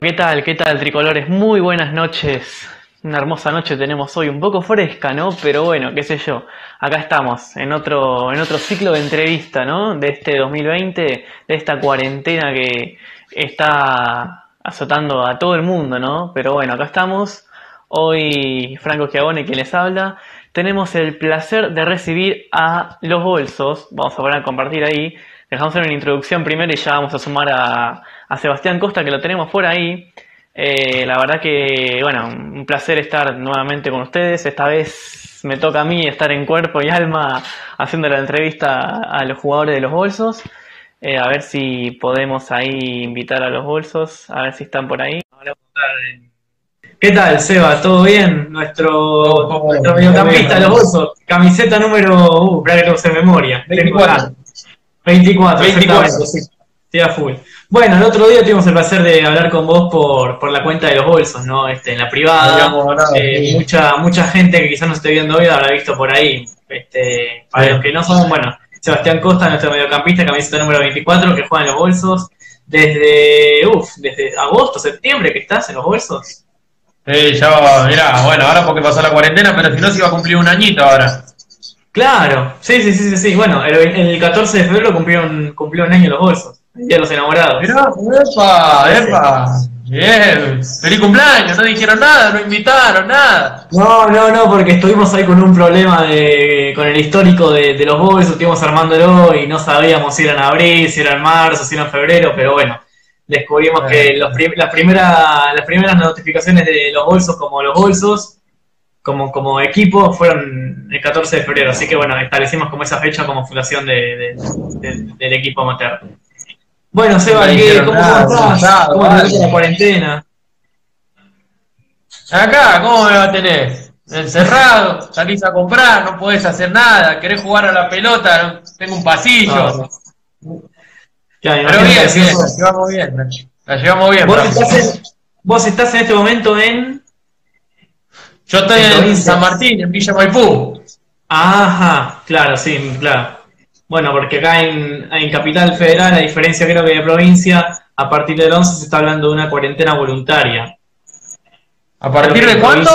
¿Qué tal? ¿Qué tal, tricolores? Muy buenas noches. Una hermosa noche tenemos hoy, un poco fresca, ¿no? Pero bueno, qué sé yo. Acá estamos, en otro, en otro ciclo de entrevista, ¿no? De este 2020, de esta cuarentena que está azotando a todo el mundo, ¿no? Pero bueno, acá estamos. Hoy Franco Schiavone quien les habla. Tenemos el placer de recibir a Los Bolsos. Vamos a poner a compartir ahí. Dejamos una introducción primero y ya vamos a sumar a, a Sebastián Costa que lo tenemos por ahí. Eh, la verdad que, bueno, un placer estar nuevamente con ustedes. Esta vez me toca a mí estar en cuerpo y alma haciendo la entrevista a los jugadores de los bolsos. Eh, a ver si podemos ahí invitar a los bolsos, a ver si están por ahí. ¿Qué tal, Seba? ¿Todo bien? Nuestro, nuestro mediocampista de los bolsos. Camiseta número. Uh, para que no memoria. 24. 24, 24. Sí, a full. Bueno, el otro día tuvimos el placer de hablar con vos por, por la cuenta de los bolsos, ¿no? Este, en la privada. Eh, mucha, mucha gente que quizás no esté viendo hoy habrá visto por ahí. Este, para los que no son, bueno, Sebastián Costa, nuestro mediocampista, camiseta número 24, que juega en los bolsos. Desde, uf, desde agosto, septiembre que estás en los bolsos. Sí, ya, mirá, bueno, ahora porque pasó la cuarentena, pero si no se iba a cumplir un añito ahora. Claro, sí, sí, sí, sí, Bueno, el, el 14 de febrero cumplieron, cumplió un año los bolsos. Día de los enamorados. Mirá, epa, epa. Bien. Feliz cumpleaños, no dijeron nada, no invitaron nada. No, no, no, porque estuvimos ahí con un problema de, con el histórico de, de los bolsos, estuvimos armándolo y no sabíamos si eran abril, si eran marzo, si eran febrero, pero bueno, descubrimos que los las, primeras, las primeras notificaciones de los bolsos como los bolsos, como, como equipo, fueron el 14 de febrero, así que bueno, establecimos como esa fecha como fundación de, del equipo amateur. Bueno, Seba, ¿cómo estás? ¿Cómo te la cuarentena? Acá, ¿cómo me va a tener? Encerrado, salís a comprar, no podés hacer nada, querés jugar a la pelota, tengo un pasillo. Pero bien, bien, la llevamos bien, la llevamos bien. ¿Vos estás, en, ¿Vos estás en este momento en...? Yo estoy en, San Martín, en Villa Maipú. Ajá, claro, sí, claro. Bueno, porque acá en, Capital Federal, a diferencia creo que de provincia, a partir del 11 se está hablando de una cuarentena voluntaria. ¿A partir de cuándo?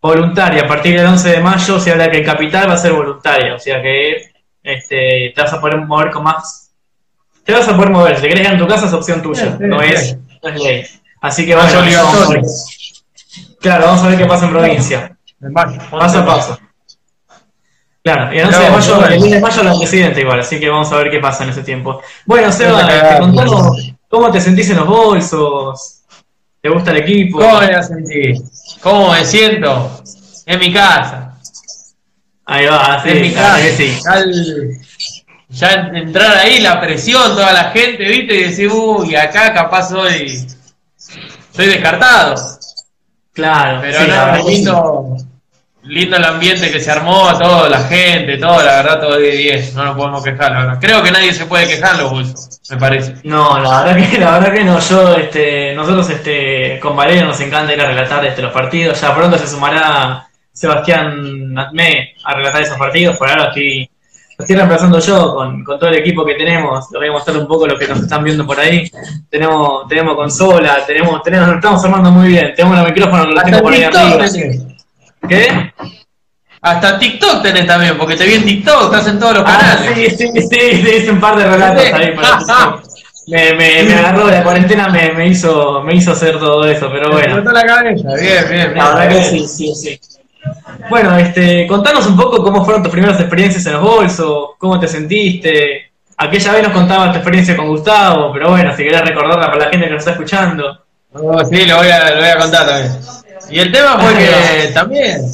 Voluntaria, a partir del 11 de mayo se habla que en Capital va a ser voluntaria, o sea que este, te vas a poder mover con más... Te vas a poder mover, si te querés quedar en tu casa es opción tuya, no, es, ley. Así que vamos, a Claro, vamos a ver qué pasa en provincia. Paso a paso. Claro, y el 11 de mayo, el 10 de mayo la presidenta igual, así que vamos a ver qué pasa en ese tiempo. Bueno, Seba, te contamos cómo te sentís en los bolsos. ¿Te gusta el equipo? ¿Cómo me sentí? ¿Cómo me siento? En mi casa. Ahí va, sí, en mi casa. Sí. Ya, entrar ahí, la presión, toda la gente, ¿viste? Y decir, uy, acá capaz hoy soy descartado. Claro, pero sí, no, lindo, lindo el ambiente que se armó, toda la gente, todo, la verdad, todo de 10, no nos podemos quejar, la verdad. Creo que nadie se puede quejar los bolsos, me parece. No, la verdad que, la verdad que no, yo, este, nosotros este, con Valeria nos encanta ir a relatar este, los partidos, ya pronto se sumará Sebastián Natmé a relatar esos partidos, por ahora estoy, lo estoy reemplazando yo con, con todo el equipo que tenemos, les voy a mostrar un poco lo que nos están viendo por ahí, tenemos, tenemos consola, tenemos, tenemos, nos estamos armando muy bien, tenemos los micrófonos que los tengo por ahí arriba. ¿Qué? Hasta TikTok tenés también, porque te vi en TikTok, estás en todos los ah, canales. Sí, sí, sí, hice un par de relatos ahí para me, me, me, agarró la cuarentena, me, me, hizo, me hizo hacer todo eso, pero bueno. Me la cabeza, bien, bien. La verdad que sí, sí, sí. Bueno, este, contanos un poco cómo fueron tus primeras experiencias en los bolsos, cómo te sentiste. Aquella vez nos contabas tu experiencia con Gustavo, pero bueno, si querés recordarla para la gente que nos está escuchando. sí, lo voy a, lo voy a contar también. Y el tema fue que también,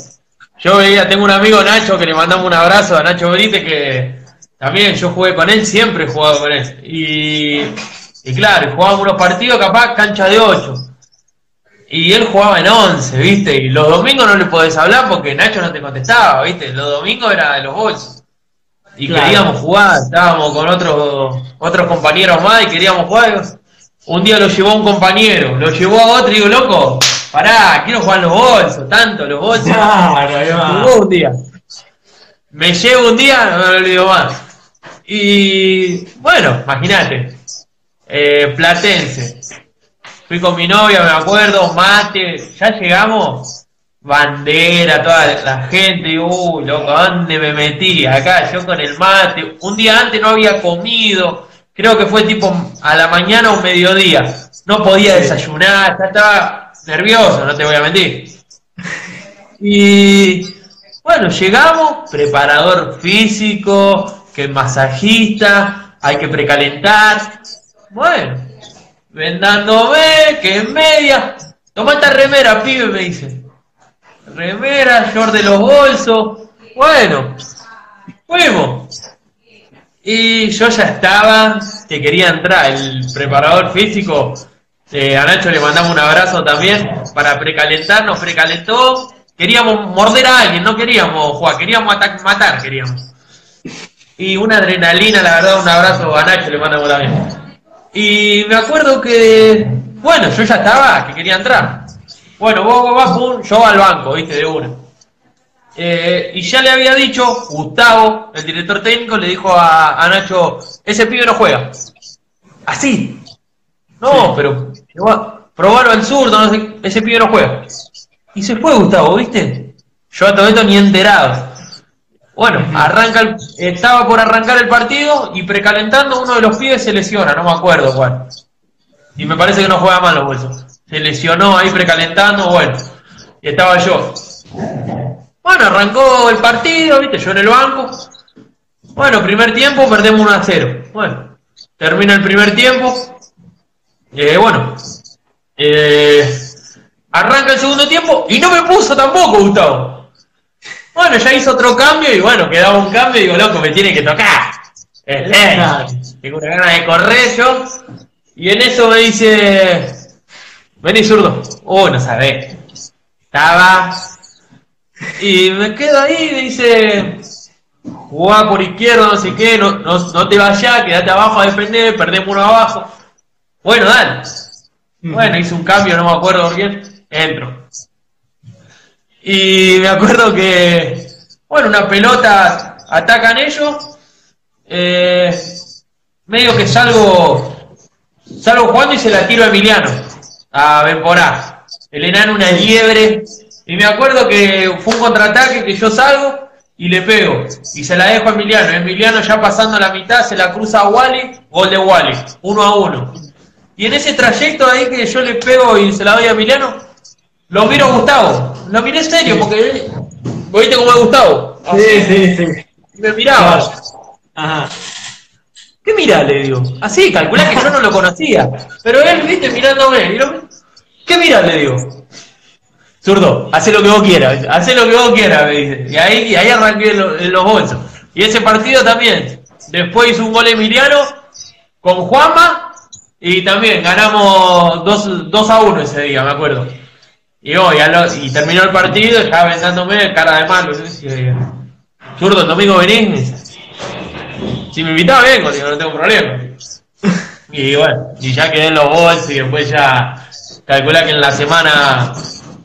yo veía, tengo un amigo Nacho que le mandamos un abrazo a Nacho Brite que también yo jugué con él, siempre he jugado con él. Y, y claro, jugábamos unos partidos capaz cancha de 8. Y él jugaba en 11, ¿viste? Y los domingos no le podés hablar porque Nacho no te contestaba, ¿viste? Los domingos era de los bolsos. Y queríamos jugar, estábamos con otros otros compañeros más y queríamos jugar. Un día lo llevó un compañero, lo llevó a otro y digo, loco, pará, quiero jugar los bolsos, tanto los bolsos. Claro, un día. Me llevo un día, no me lo olvido más. Y bueno, imagínate, eh, Platense. fui con mi novia, me acuerdo, mate, ya llegamos, bandera, toda la gente, y, uy, loco, ¿dónde me metí? Acá, yo con el mate, un día antes no había comido, creo que fue tipo a la mañana o mediodía, no podía desayunar, ya estaba nervioso, no te voy a mentir. Y bueno, llegamos, preparador físico, que masajista, hay que precalentar. Bueno, vendándome, que en media. Toma esta remera, pibe, me dice. Remera, short de los bolsos. Bueno, fuimos. Y yo ya estaba, que quería entrar, el preparador físico. Eh, a Nacho le mandamos un abrazo también para precalentar, nos precalentó. Queríamos morder a alguien, no queríamos jugar, queríamos matar, queríamos. Y una adrenalina, la verdad, un abrazo a Nacho, le mandamos también. Y me acuerdo que, bueno, yo ya estaba, que quería entrar. Bueno, vos, vas, pum, yo al banco, viste, de una. Eh, y ya le había dicho, Gustavo, el director técnico, le dijo a, a Nacho, ese pibe no juega. Así. No, pero probalo al zurdo, no sé, ese pibe no juega. Y se fue Gustavo, ¿viste? Yo a todo esto ni enterado. Bueno, arranca el- estaba por arrancar el partido y precalentando uno de los pibes se lesiona, no me acuerdo cuál. Y me parece que no juega mal los bolsos. Se lesionó ahí precalentando, bueno. Estaba yo. Bueno, arrancó el partido, viste, yo en el banco. Bueno, primer tiempo perdemos 1 a 0. Bueno, termina el primer tiempo. Eh, bueno, eh, arranca el segundo tiempo y no me puso tampoco, Gustavo. Bueno, ya hizo otro cambio y bueno, quedaba un cambio y digo, loco, me tiene que tocar. Es ley. Tengo una gana de correr yo. Y en eso me dice, vení zurdo. Oh, no sabés. Estaba. Y me quedo ahí y me dice, jugá por izquierda, no sé qué, no, no, no te vayas, quedate abajo a defender, perdemos uno abajo. Bueno, dale. Bueno, hice un cambio, no me acuerdo bien. Entro. Y me acuerdo que, bueno, una pelota atacan ellos. eh, medio que salgo, salgo jugando y se la tiro a Emiliano, a Benporá. El enano una liebre. Y me acuerdo que fue un contraataque que yo salgo y le pego. Y se la dejo a Emiliano. Emiliano ya pasando la mitad se la cruza a Wally, gol de Wally, uno a uno. Y en ese trayecto ahí que yo le pego y se la doy a Emiliano, lo miro a Gustavo. Lo miré serio porque ¿vos viste cómo es Gustavo. Sí, sí, sí. Y me miraba. Ajá. ¿Qué mirá? Le digo. Así, calculá que yo no lo conocía. Pero él, viste, mirándome. y lo- ¿Qué mirá? Le digo. Zurdo, haz lo que vos quieras. Haz lo que vos quieras, me dice. Y ahí, y ahí arranqué lo- en los bolsos. Y ese partido también. Después hizo un gol Emiliano con Juanma. Y también ganamos 2, a 1 ese día, me acuerdo. Y, oh, y, a lo- y terminó el partido, estaba vendándome, cara de malo. Eh, Zurdo, el domingo venís. Si me invitaba, vengo, digo, no tengo problema. Y bueno, y ya quedé en los bolsos y después ya calculá que en la semana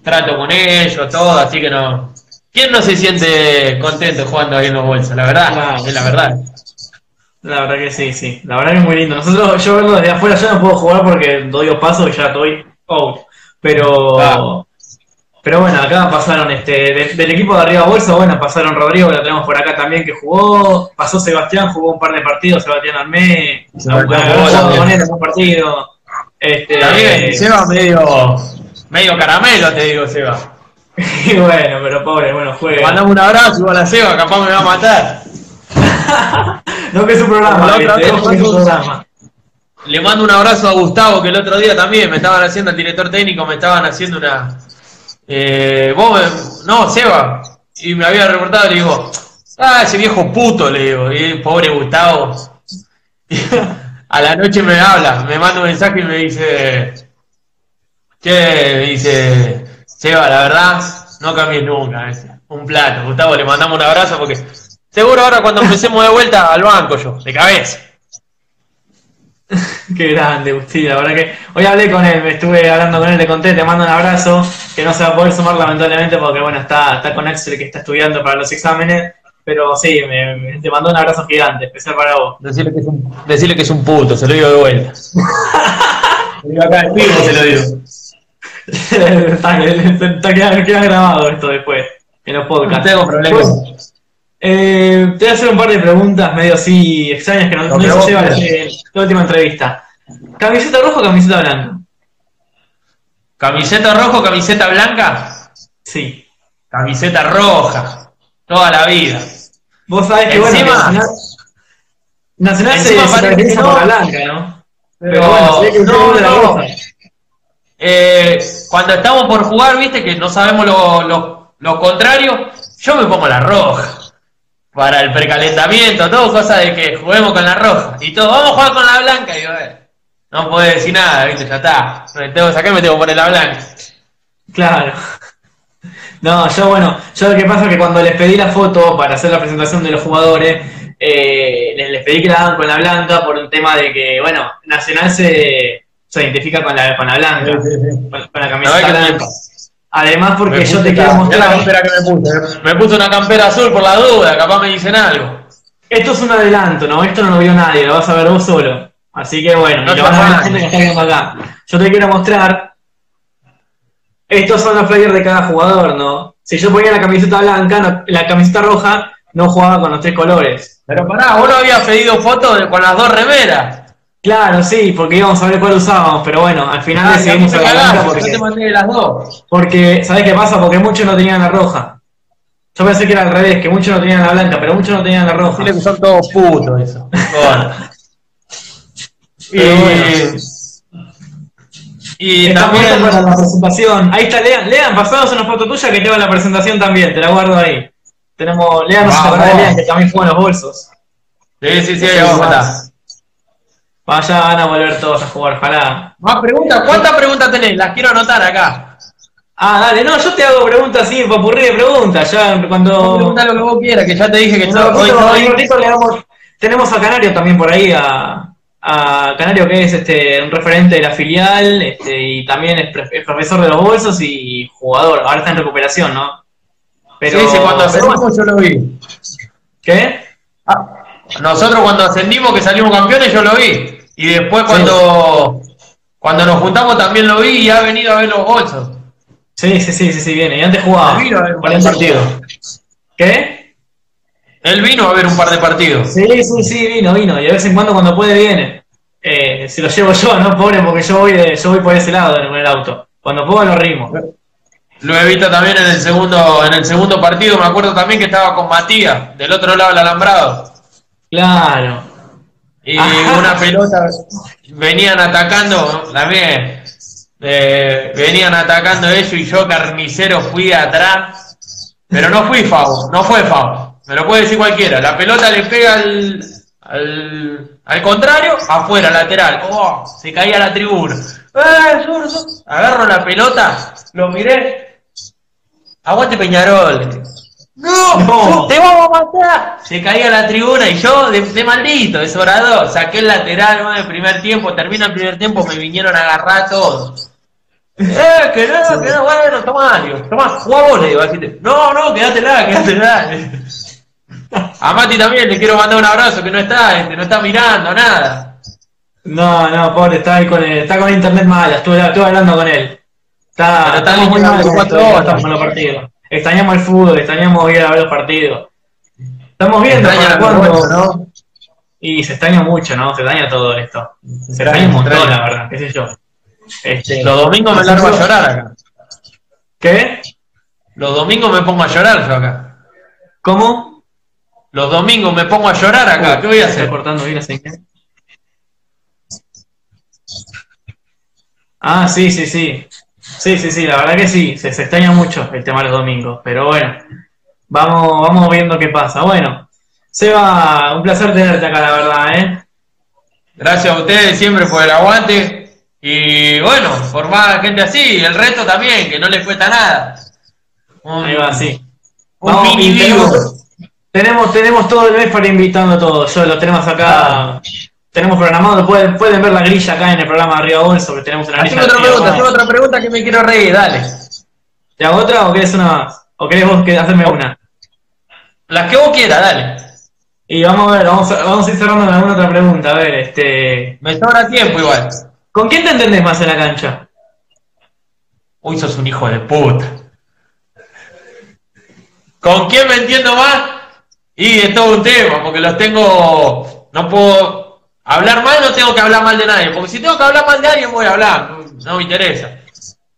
trato con ellos, todo, así que no. ¿Quién no se siente contento jugando ahí en los bolsos? La verdad, es la verdad. La verdad que sí, sí. La verdad que es muy lindo. Nosotros, yo verlo desde afuera, yo no puedo jugar porque doy dos pasos y ya estoy out. Pero, Ah. pero bueno, acá pasaron este, de- del equipo de arriba bolsa, bueno, pasaron Rodrigo, que lo tenemos por acá también, que jugó, pasó Sebastián, jugó un par de partidos, Sebastián Armé, Sebastián un partido. Este, También, Seba medio, medio caramelo, te digo, Seba. y bueno, pero pobre, bueno, Le juega. mandamos un abrazo igual a Seba, capaz me va a matar. No que es un programa, otra vez, Es un programa. Le mando un abrazo a Gustavo, que el otro día también me estaban haciendo, el director técnico, me estaban haciendo una... Eh, vos, me- no, Seba, y me había reportado, le digo, ah, ese viejo puto, le digo, y pobre Gustavo. a la noche me habla, me manda un mensaje y me dice, che, me dice, Seba, la verdad, no cambies nunca, un plato. Gustavo, le mandamos un abrazo porque seguro ahora cuando empecemos de vuelta al banco yo, de cabeza. Qué grande, sí, la verdad que hoy hablé con él, me estuve hablando con él, le conté, te mando un abrazo, que no se va a poder sumar lamentablemente porque bueno, está, está con Axel que está estudiando para los exámenes, pero sí, me, me- te mandó un abrazo gigante, especial para vos. Decirle que, es un, decirle que es un puto, se lo digo de vuelta. Yo acá en vivo se lo digo. está, está- queda, queda grabado esto después, en los No podcasts. tengo problema. Pues, eh, te voy a hacer un par de preguntas medio así extrañas que no, no se quieras. en la última entrevista. ¿Camiseta roja o camiseta blanca? ¿Camiseta roja o camiseta blanca? Sí. Camiseta roja. Toda la vida. Vos sabés que bueno, que Encima- Nacional, Nacional se, Encima se caracteriza no. por la blanca, ¿no? Pero, bueno, que no, la no. roja. Eh, cuando estamos por jugar, viste que no sabemos lo, lo- lo contrario, yo me pongo la roja. Para el precalentamiento, todo cosa de que juguemos con la roja. Y todo, vamos a jugar con la blanca. Y yo, eh, no puede decir nada, viste, ya está. Me tengo que sacar, me tengo que poner la blanca. Claro. No, yo bueno, yo lo que pasa es que cuando les pedí la foto para hacer la presentación de los jugadores, eh, les, les pedí que la hagan con la blanca por un tema de que, bueno, Nacional se, se identifica con la, con la blanca, con, con la camiseta blanca. Además porque Me yo te quiero mostrar, me puse. Me puse una campera azul por la duda, capaz me dicen algo. esto es un adelanto, ¿no? Esto no lo vio nadie, lo vas a ver vos solo. Así que bueno, No y lo van a ver la te gente que está viendo acá. Yo te quiero mostrar. Estos son los flyers de cada jugador, ¿no? Si yo ponía la camiseta blanca, no- la camiseta roja no jugaba con los tres colores. Pero pará, vos no habías pedido fotos con las dos remeras. Claro, sí, porque íbamos a ver cuál usábamos, pero bueno, al final Ah, decidimos a la blanca cagaste, yo porque, te mandé las dos. porque, ¿sabés qué pasa? Porque muchos no tenían la roja. Yo pensé que era al revés, que muchos no tenían la blanca, pero muchos no tenían la roja. Que son todos putos eso. Bueno. Y, Pero bueno. y Estamos también para la presentación. Ahí está, Lean. Lean, pasados una foto tuya que tengo en la presentación también, te la guardo ahí. Tenemos, Lean, no se de Lean, que también juega en los bolsos. Sí, sí, sí, ahí vamos a estar. Vaya, van a volver todos a jugar, ojalá. Más preguntas, ¿cuántas preguntas tenés? Las quiero anotar acá. Ah, dale, no, yo te hago preguntas así, popurrí de preguntas, ya cuando... Pregunta lo que vos quieras, que ya te dije que no, hoy le damos- tenemos a Canario también por ahí, a, a Canario que es este un referente de la filial este, y también es, profesor de los bolsos y jugador. Ahora está en recuperación, ¿no? Pero, Sí, sí, cuando pero ascendimos yo lo vi. ¿Qué? Ah, nosotros cuando ascendimos que salimos campeones yo lo vi. Y después cuando, cuando nos juntamos también lo vi y ha venido a ver los bolsos. Sí, sí, sí, sí, sí, viene. Y antes jugaba. Vino a ver un Por el partido. ¿Qué? Él vino a ver un par de partidos. Sí, sí, sí, vino, vino. Y de vez en cuando cuando puede viene. Eh, se lo llevo yo, ¿no? Pobre, porque yo voy, de- yo voy por ese lado con el auto. Cuando puedo lo rimo. Lo he visto también en el segundo, en el segundo partido, me acuerdo también que estaba con Matías, del otro lado del alambrado. Claro. Y Ajá. una pelota venían atacando, también. Eh, venían atacando ellos y yo carnicero fui atrás, pero no fui FAO, no fue FAO, me lo puede decir cualquiera, la pelota le pega al, al, al contrario, afuera, lateral, oh, se caía la tribuna, ¡Eh, zurdo! agarro la pelota, lo miré, aguante Peñarol, ¡No! No. ¡Te vamos a matar! Se caía la tribuna y yo, de, de maldito, de sobrador, saqué el lateral ¿no? en el primer tiempo, termina el primer tiempo, me vinieron a agarrar todos. ¡Eh, que no, que no, bueno, tomá, digo, tomá, jugá vos, le digo, así te- No, no, quédatela, quédatela. A Mati también le quiero mandar un abrazo, que no está, este, no está mirando, nada. No, no, pobre, está ahí con el, está con internet mala, estuve, estuve hablando con él. Está, Pero estamos muy mal cuatro horas. estamos con los partidos. Extrañamos el fútbol, extrañamos ir a ver los partidos. Estamos viendo Extraña para cuándo. ¿no? Y se extraña mucho, ¿no? Se extraña todo esto. Se extraña un montón, la verdad, qué sé yo. Este, Los domingos me largo a llorar acá. ¿Qué? Los domingos me pongo a llorar yo acá. ¿Cómo? Los domingos me pongo a llorar acá, ¿qué voy a hacer? cortando bien señal. Ah, sí, sí, sí. Sí, sí, sí, la verdad que sí, se, se extraña mucho el tema de los domingos, pero bueno, vamos, vamos viendo qué pasa. Bueno, Seba, un placer tenerte acá, la verdad, ¿eh? Gracias a ustedes siempre por el aguante. Y bueno, por más gente así, el resto también, que no les cuesta nada. Un, Ahí va, sí. un Vamos, mini tenemos, tenemos, tenemos todo el mes para invitando a todos, yo lo tenemos acá, tenemos programado, pueden, pueden ver la grilla acá en el programa de Arriba Bolso, que tenemos una grilla. Otra pregunta, otra pregunta que me quiero reír, dale. ¿Te hago otra o querés una más? ¿O querés vos que hacerme una? Las que vos quieras, dale. Y vamos a ver, vamos a, vamos a ir cerrando con alguna otra pregunta. A ver, este. Me sobra tiempo igual. ¿Con quién te entendés más en la cancha? Uy, sos un hijo de puta. ¿Con quién me entiendo más? Y es todo un tema, porque los tengo. No puedo hablar mal, no tengo que hablar mal de nadie. Porque si tengo que hablar mal de alguien, voy a hablar. No, no me interesa.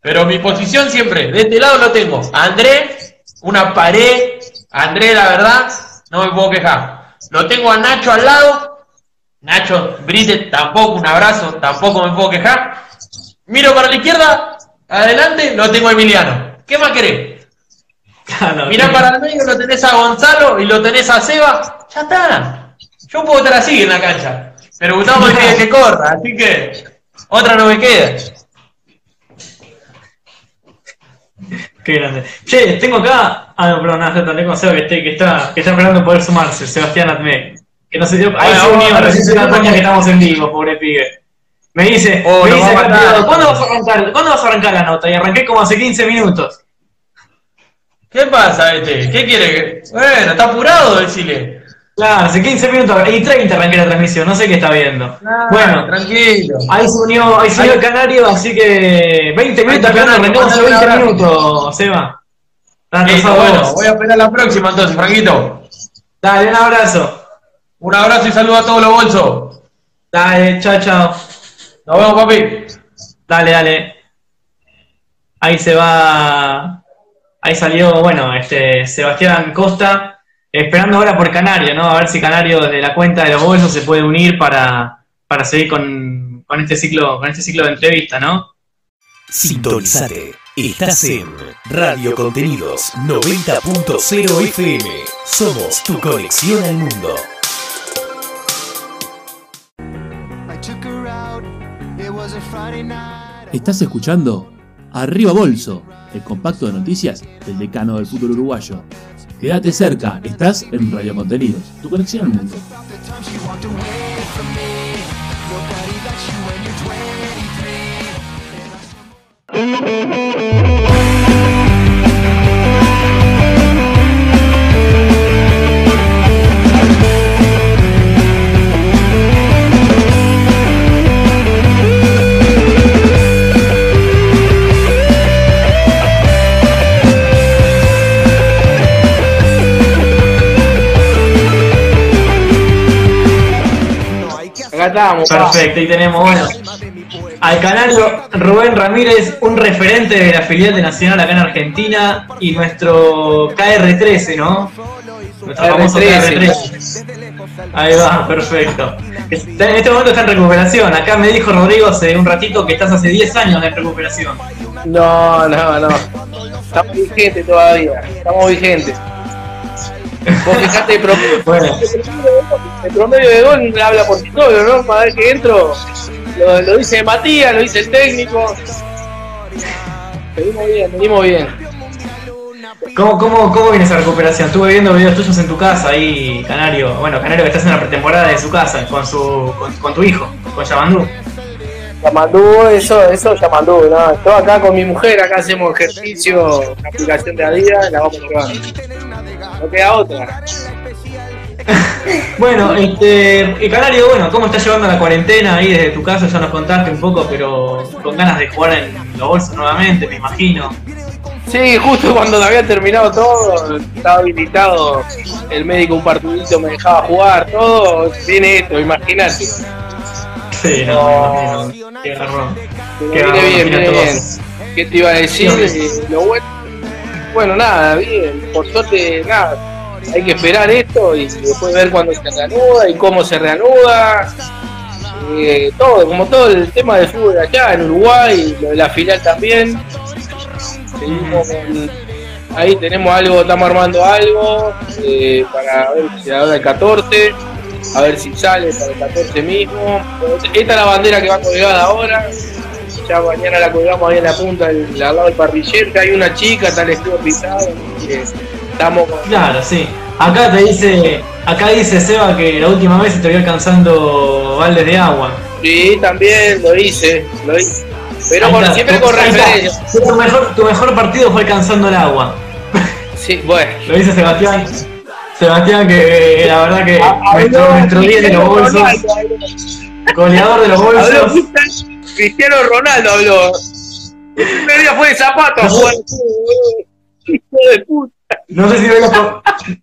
Pero mi posición siempre, de este lado lo tengo. André, una pared. André, la verdad, no me puedo quejar. Lo tengo a Nacho al lado. Nacho Brite, tampoco, un abrazo, tampoco me puedo quejar. Miro para la izquierda, adelante, lo tengo a Emiliano. ¿Qué más querés? Claro, Mirá para el medio, lo tenés a Gonzalo y lo tenés a Seba. Ya está. Yo puedo estar así en la cancha. Pero Gustavo pide que corra, así que otra no me queda. Qué grande. Che, tengo acá. Ah, no, perdón, nada, también con Seba que, esté- que está, que está esperando poder sumarse, Sebastián Atme. Que no se dio. Ahí se unió, recién se sí, cuenta que estamos en vivo, pobre pibe. Me dice, Oh, me nos dice va a acá, matar. privado, ¿cuándo vas a arrancar? ¿Cuándo vas a arrancar la nota? Y arranqué como hace 15 minutos. ¿Qué pasa, este? ¿Qué quiere? Bueno, está apurado, decirle. Claro, hace 15 minutos y 30 arranqué la transmisión, no sé qué está viendo. bueno, tranquilo. ahí se unió, ahí se unió el canario, así que 20 minutos, Canario, arrancamos hace mandale un 20 abrazo. minutos, Seba. Listo, bueno, voy a esperar la próxima entonces, Franquito. Dale, un abrazo. Un abrazo y saludo a todos los bolsos. Dale, chao, chao. Nos vemos, papi. Dale, dale. Ahí se va. Ahí salió, bueno, este Sebastián Costa, esperando ahora por Canario, ¿no? A ver si Canario desde la cuenta de los bolsos se puede unir para, para seguir con, con este ciclo, con este ciclo de entrevista, ¿no? Sintonizate. Estás en Radio Contenidos 90.0 FM. Somos tu conexión al mundo. Estás escuchando Arriba Bolso, el compacto de noticias del decano del fútbol uruguayo. Quédate cerca, estás en Radio Contenidos, tu conexión al mundo. Perfecto, y tenemos, bueno, al canario Rubén Ramírez, un referente de la filial de Nacional acá en Argentina, y nuestro KR13, ¿no? Nuestro famoso KR13. Ahí va, perfecto. Está- En este momento está en recuperación. Acá me dijo Rodrigo hace un ratito que estás hace 10 años en recuperación. No, no, no. Estamos vigentes todavía. Estamos vigentes. Vos fijate el promedio, Bueno, el promedio de gol habla por sí solo, ¿no? Para ver que entro, lo, lo dice Matías, lo dice el técnico. Venimos bien, venimos bien. ¿cómo, cómo, ¿cómo viene esa recuperación? Estuve viendo videos tuyos en tu casa ahí, Canario. Bueno, Canario que estás en la pretemporada de su casa con, su, con, con tu hijo, con Yamandú. Yamandú, eso, eso Yamandú, ¿no? Estoy acá con mi mujer, acá hacemos ejercicio, aplicación de Adidas, la vamos llevando. No queda otra. Bueno, este, y Canario, bueno, ¿cómo estás llevando la cuarentena ahí desde tu casa? Ya nos contaste un poco, pero con ganas de jugar en los bolsos nuevamente, me imagino. Sí, justo cuando había terminado todo, estaba habilitado el médico un partidito, me dejaba jugar, todo, viene esto, imagínate. Sí, no, imagino. Qué garrón. Qué garrón, bien, bien. ¿Qué te iba a decir? Sí. Eh, Lo bueno, bueno, nada, bien, por suerte, nada, hay que esperar esto y después ver cuándo se reanuda y cómo se reanuda. Eh, todo, como todo el tema del fútbol allá en Uruguay, lo de la final también. Seguimos ahí tenemos algo, estamos armando algo eh, para ver si ahora el 14, a ver si sale para el 14 mismo. Esta es la bandera que va colgada ahora. Ya mañana la colgamos ahí en la punta, del- al lado del parrillero, que hay una chica, tal escudo pisado. estamos Claro, sí. Acá te dice, acá dice Seba que la última vez se te vio alcanzando baldes de agua. Sí, también lo hice, lo hice. Pero está. siempre con referencia. Tu mejor, tu mejor partido fue alcanzando el agua. Sí, bueno. Lo dice Sebastián. Sebastián que eh, la verdad que nuestro, nuestro 10 de los bolsos, goleador de los bolsos. Cristiano Ronaldo habló. El primer día fue de zapato a jugar al fútbol, Hijo de puta. No sé si los,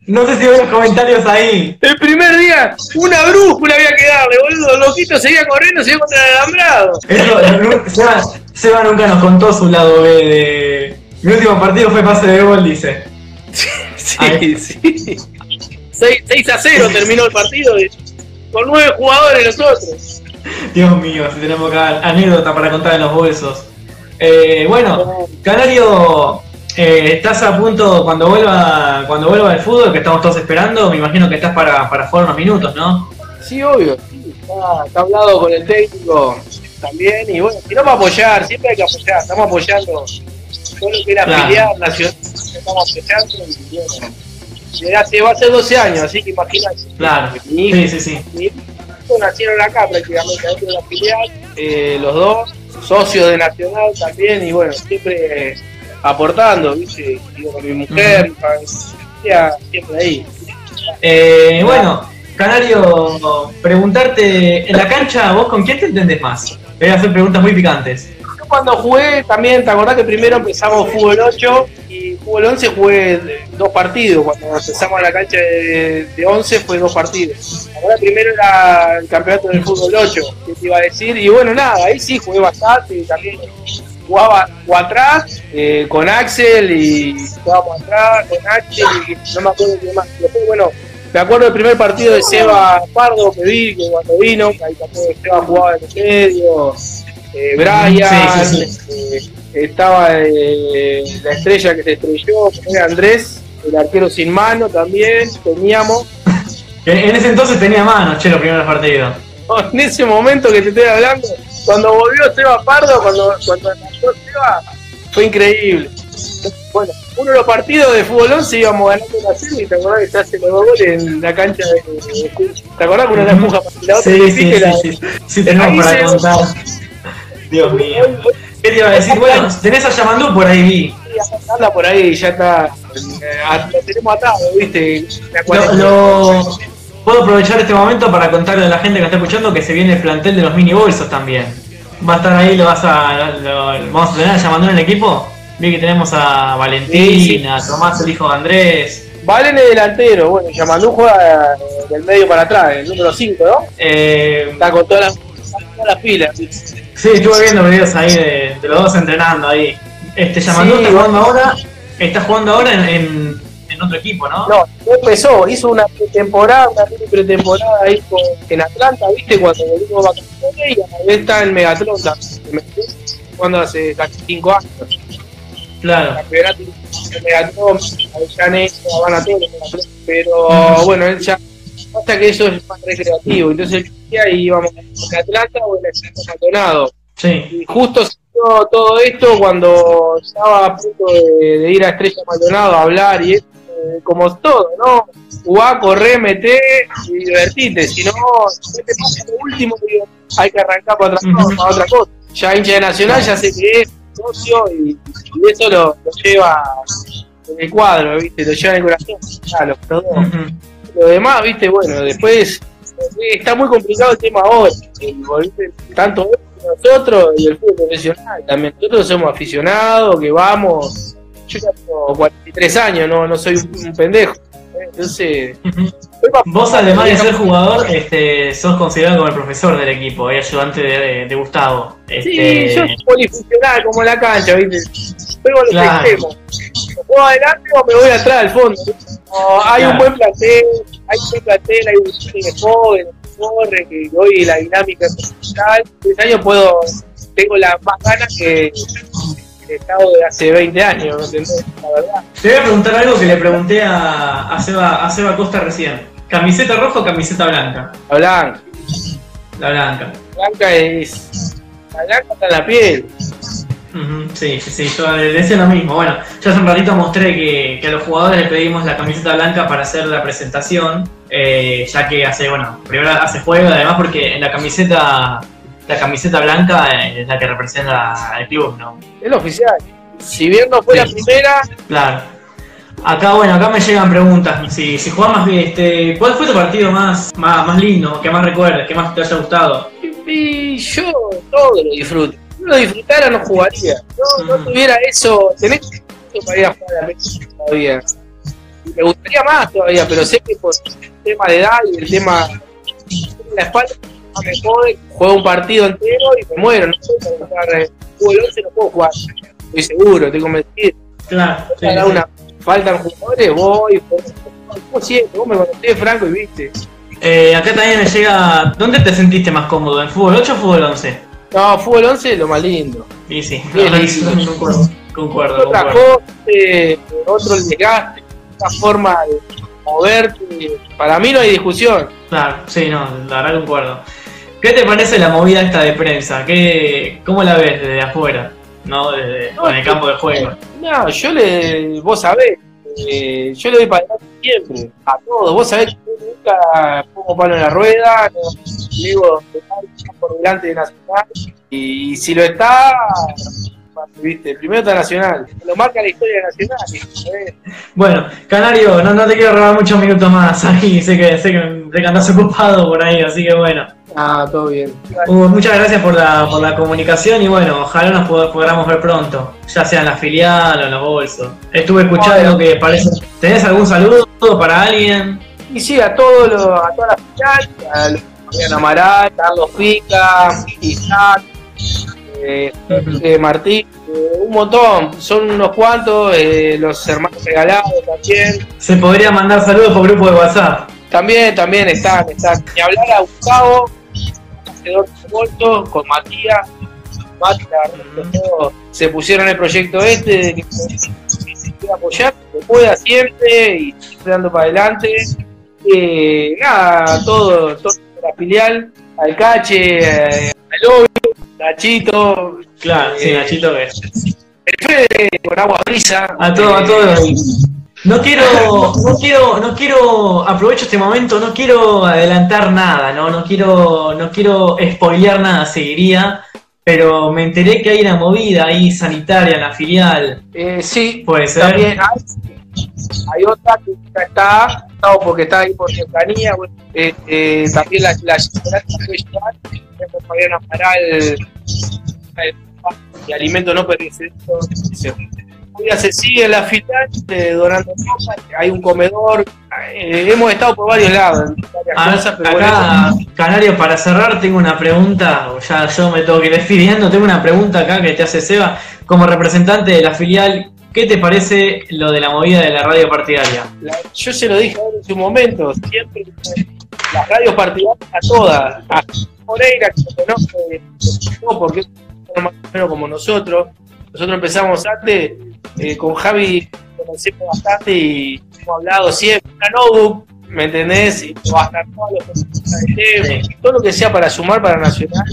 no sé si ven los comentarios ahí. El primer día, una brújula había que darle, boludo. Loquito seguía corriendo, seguía contra el alambrado. Eso, Seba, Seba nunca nos contó su lado B de. Mi último partido fue pase de gol, dice. Sí, sí. 6, a 0 terminó el partido con nueve jugadores nosotros. Dios mío, si tenemos acá anécdota para contar en los bolsos. Eh, bueno, Canario, eh, estás a punto cuando vuelva cuando vuelva el fútbol que estamos todos esperando. Me imagino que estás para, para jugar unos minutos, ¿no? Sí, obvio. sí, Está, está hablado con el técnico también. Y bueno, si no para apoyar, siempre hay que apoyar. Estamos apoyando todo lo que era Claro. filial nacional. Estamos apoyando y bueno. hace, va a ser 12 años, así que imagínate. Claro. Mi hijo, Sí, sí, sí. mi hijo nacieron acá prácticamente dentro de la filial, eh, los dos, socios de Nacional también, y bueno, siempre eh, aportando, ¿viste? Digo, con mi mujer, mi familia, siempre ahí. Eh, bueno, Canario, preguntarte, en la cancha, ¿vos con quién te entendés más? Voy a hacer preguntas muy picantes. Yo cuando jugué también, ¿te acordás que primero empezamos fútbol 8 y fútbol 11 jugué dos partidos? Cuando empezamos la cancha de, de 11 fue dos partidos. Ahora primero era el campeonato del fútbol 8, que te iba a decir. Y bueno, nada, ahí sí jugué bastante también jugaba, jugaba atrás eh, con Axel y jugábamos atrás con Axel y no me acuerdo qué más. Después, bueno, me acuerdo del primer partido de Seba Pardo que vi, que cuando vino, ahí también Seba jugaba en el medio, eh, Brian, Sí, sí, eh, estaba eh, la estrella que se estrelló, era Andrés, el arquero sin mano también, teníamos. En, ese entonces tenía mano, che, los primeros partidos. En ese momento que te estoy hablando, cuando volvió Seba Pardo, cuando, cuando nació Seba, fue increíble. Bueno, uno de los partidos de fútbol 11 íbamos ganando una serie y te acordás que se hace los goles en la cancha de, ¿Te acordás que uno la empuja para la otra Sí, sí, sí, sí. Sí, tenemos para contar. Dios mío. ¿Qué te iba a decir? Bueno, tenés a Yamandú por ahí, vi. anda por ahí, ya está. eh, Lo tenemos atado, ¿viste? Lo, lo- puedo aprovechar este momento para contarle a la gente que está escuchando que se viene el plantel de los mini bolsos también. Va a estar ahí, lo vas a, lo- vamos a tener a Yamandú en el equipo. Vi que tenemos a Valentina, a Tomás, el hijo de Andrés. Valen es delantero, bueno, Yamandú juega eh, del medio para atrás, el número 5, ¿no? Eh, Está con todas las, todas las pilas. Sí, estuve viendo videos ahí de, de los dos entrenando ahí. Este Yamandú Sí, está jugando ahora, está jugando ahora en, en- en otro equipo, ¿no? No, empezó, hizo una pretemporada, una pretemporada ahí con- en Atlanta, ¿viste? Cuando volvimos vacaciones y a la vez está en Megatron también. Cuando hace casi 5 años. Claro. campeonato de Megatron, Avellaneda, Habana todo, pero bueno, él ya hasta que eso es más recreativo, entonces y íbamos a Atlanta o en el Maldonado. Sí. Y justo se dio todo esto cuando estaba a punto de, de ir a Estrella Maldonado a hablar y eso, eh, como todo, ¿no? Jugá, corré, meté y divertite, si no, si te pasa lo último, hay que arrancar para otra, Ujú. para otra cosa. Ya hincha de Nacional, ya sé que es socio y, y eso lo, lo lleva en el cuadro, ¿viste? Lo lleva en el corazón, ya, los. Ujú. Lo demás, viste, bueno, después está muy complicado el tema ahora. ¿sí? Tanto nosotros y el fútbol profesional también. Nosotros somos aficionados, que vamos. Yo tengo 43 años, no, no soy un pendejo. ¿Eh? Entonces. Vos, además de ser jugador, este, sos considerado como el profesor del equipo y ayudante de, de- de Gustavo. Sí, Este, yo soy polifuncional como la cancha, ¿viste? Juego a los Claro. extremos. O juego adelante o me voy atrás, al fondo. Hay un buen plantel, hay un buen plantel, hay un chico joven, que corre, que hoy la dinámica es tal. Este año puedo, tengo las más ganas que el estado de hace 20 años, ¿me entendés? La verdad. Te voy a preguntar algo que le pregunté a, a, Seba, a Seba Costa recién. ¿Camiseta roja o camiseta blanca? La blanca, La blanca. la blanca es. La blanca está en la piel. Ujú, Sí, sí, sí, yo le decía lo mismo. Bueno, yo hace un ratito mostré que, que a los jugadores le pedimos la camiseta blanca para hacer la presentación, eh, ya que hace, bueno, primero hace juego, además porque en la camiseta, la camiseta blanca es la que representa al club, ¿no? Es lo oficial. Si bien no fue Sí. la primera, Claro. Acá, bueno, acá me llegan preguntas. Si, si bien, este, ¿cuál fue tu partido más, más, más lindo, que más recuerdes, que más te haya gustado? Y yo todo lo disfruto. Si no lo disfrutara, no jugaría. No, no tuviera eso. Tenés que para ir a jugar a la todavía. Me gustaría más todavía, pero sé que por el tema de edad y el tema de la espalda, no me jode. Juego un partido entero y me muero. No jugar fútbol 11, no puedo jugar. Estoy seguro, estoy convencido. Claro, sí, sí. una, faltan jugadores, voy, como siempre, vos me conocés, Franco, y viste. Eh, acá también me llega. ¿Dónde te sentiste más cómodo? ¿En fútbol 8 o fútbol 11? No, fútbol 11 es lo más lindo. Sí, sí, no, no, concuerdo, concuerdo, Otra concuerdo. cosa, eh, otro desgaste, otra forma de moverte. Para mí no hay discusión. Claro, sí, no, la verdad concuerdo. ¿Qué te parece la movida esta de prensa? ¿Qué, ¿Cómo la ves desde afuera? ¿No? Desde, No, en el campo de juego. No, yo le, vos sabés, eh, yo le doy para adelante siempre, a todos. Vos sabés que yo nunca pongo palo en la rueda, no digo por delante de Nacional. Y, si lo está, viste, primero está Nacional. Lo marca la historia de Nacional. ¿eh? Bueno, Canario, no, no te quiero robar muchos minutos más ahí, sé que, sé que, que andás ocupado por ahí, así que bueno. Ah, todo bien. Hugo, muchas gracias por la, por la comunicación y bueno, ojalá nos pod- podamos ver pronto, ya sea en la filial o en los bolsos. Estuve escuchando que parece... ¿Tenés algún saludo para alguien? Y sí, a todos los, a toda la final, a los- Amaral, Carlos Pica, Isaac, eh, eh, Martín, eh, un montón, son unos cuantos, eh, los hermanos regalados también. Se podría mandar saludos por grupo de WhatsApp. También, también están, están. Ni hablar a Gustavo, Volto, con Matías. Mati, que todos se pusieron el proyecto este de que que se quiera apoyar, se pueda siempre y siempre dando para adelante. Eh, nada, todo, todo la filial, al Cache, eh, al Lobby, Nachito, Claro, sí, Eh, Nachito que... el Fede con agua brisa. A todo, a eh, todo. No quiero, no quiero, no quiero, aprovecho este momento, no quiero adelantar nada, no, no quiero, no quiero spoilear nada, seguiría, pero me enteré que hay una movida ahí sanitaria en la filial. Eh, sí, Puede ser. también hay, hay otra que está, no, porque está ahí por cercanía, bueno, eh, eh, también la, la Fabián Amaral, el, de alimentos no perecederos, Todavía se sigue la filial eh, donando cosas, hay un comedor, eh, hemos estado por varios lados, en varias A ver, cosas, pero bueno, acá, Canario, para cerrar, tengo una pregunta, ya yo me tengo que ir despidiendo, tengo una pregunta acá que te hace Seba, como representante de la filial, ¿qué te parece lo de la movida de la radio partidaria? La- yo se lo dije en su momento, siempre las radios partidarias a todas, a Moreira que lo conoce, no, porque es como nosotros, nosotros empezamos antes, eh, con Javi conocemos bastante y hemos hablado siempre, una notebook, ¿me entendés? Y va a estar todos los todo lo que sea para sumar para Nacional,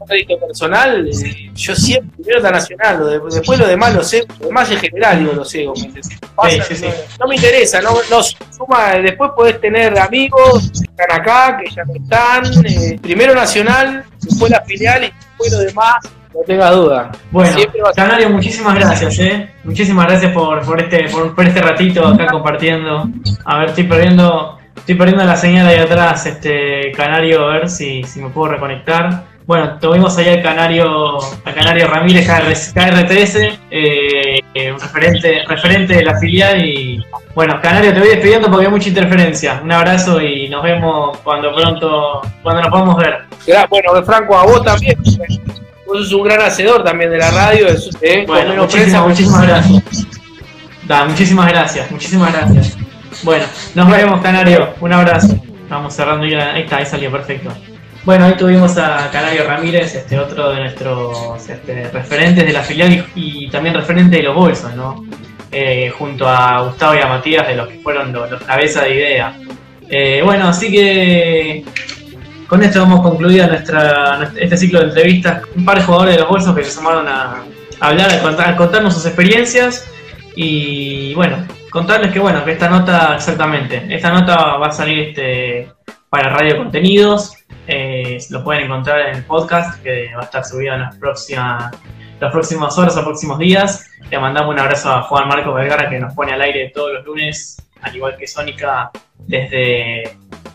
un crédito personal, eh, yo siempre, primero está Nacional, lo de- después lo demás lo sé, lo demás en general digo lo sé, ¿me entendés? Pasa, sí, sí. No, no me interesa, no, no suma, después podés tener amigos que están acá, que ya no están, eh, primero Nacional, después la filial y después lo demás, no tengas duda. Bueno, Canario, muchísimas gracias, eh. Muchísimas gracias por, por este, por, por este ratito acá compartiendo. A ver, estoy perdiendo, estoy perdiendo la señal ahí atrás, este Canario, a ver si, si me puedo reconectar. Bueno, tuvimos ahí al Canario, al Canario Ramírez KR, KR13, eh, eh, un referente, referente de la filial y bueno, Canario te voy despidiendo porque hay mucha interferencia. Un abrazo y nos vemos cuando pronto, cuando nos podamos ver. Bueno, Franco, a vos también. Vos sos un gran hacedor también de la radio, eh, Bueno, muchísimas, muchísimas gracias. Da, muchísimas gracias, muchísimas gracias. Bueno, nos vemos, Canario. Un abrazo. Vamos cerrando ya. Ahí está, ahí salió, perfecto. Bueno, ahí tuvimos a Canario Ramírez, este otro de nuestros este, referentes de la filial y, y también referente de los bolsos, ¿no? Eh, junto a Gustavo y a Matías, de los que fueron los, los cabezas de idea. Eh, bueno, así que con esto hemos concluido nuestra, este ciclo de entrevistas. Un par de jugadores de los bolsos que se sumaron a, a hablar, a, contar- a contarnos sus experiencias y bueno, contarles que bueno, que esta nota, exactamente, esta nota va a salir este para Radio Contenidos, eh, lo pueden encontrar en el podcast que va a estar subido en las próximas, las próximas horas o próximos días. Le mandamos un abrazo a Juan Marcos Vergara que nos pone al aire todos los lunes, al igual que Sónica desde,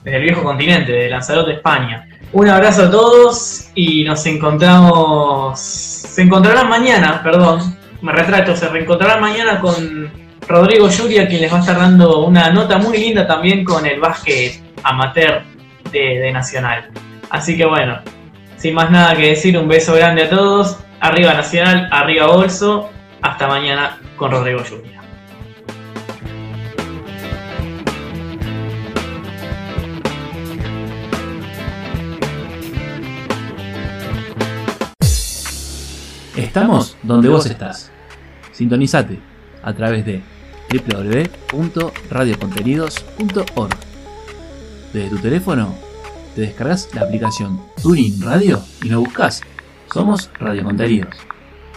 el viejo continente, de Lanzarote, España. Un abrazo a todos y nos encontramos. Se encontrarán mañana, perdón, me retrato, se reencontrarán mañana con Rodrigo Yuria, quien les va a estar dando una nota muy linda también con el básquet amateur de, de Nacional. Así que bueno, sin más nada que decir, un beso grande a todos. Arriba Nacional, arriba Bolso. Hasta mañana con Rodrigo Yuria. Estamos donde vos estás. Sintonizate a través de www.radiocontenidos.org. Desde tu teléfono te descargas la aplicación Tuning Radio y nos buscas. Somos Radio Contenidos.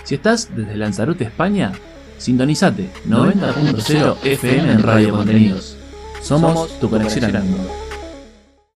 Si estás desde Lanzarote, España, sintonizate 90.0 FM en Radio Contenidos. Somos tu conexión al mundo.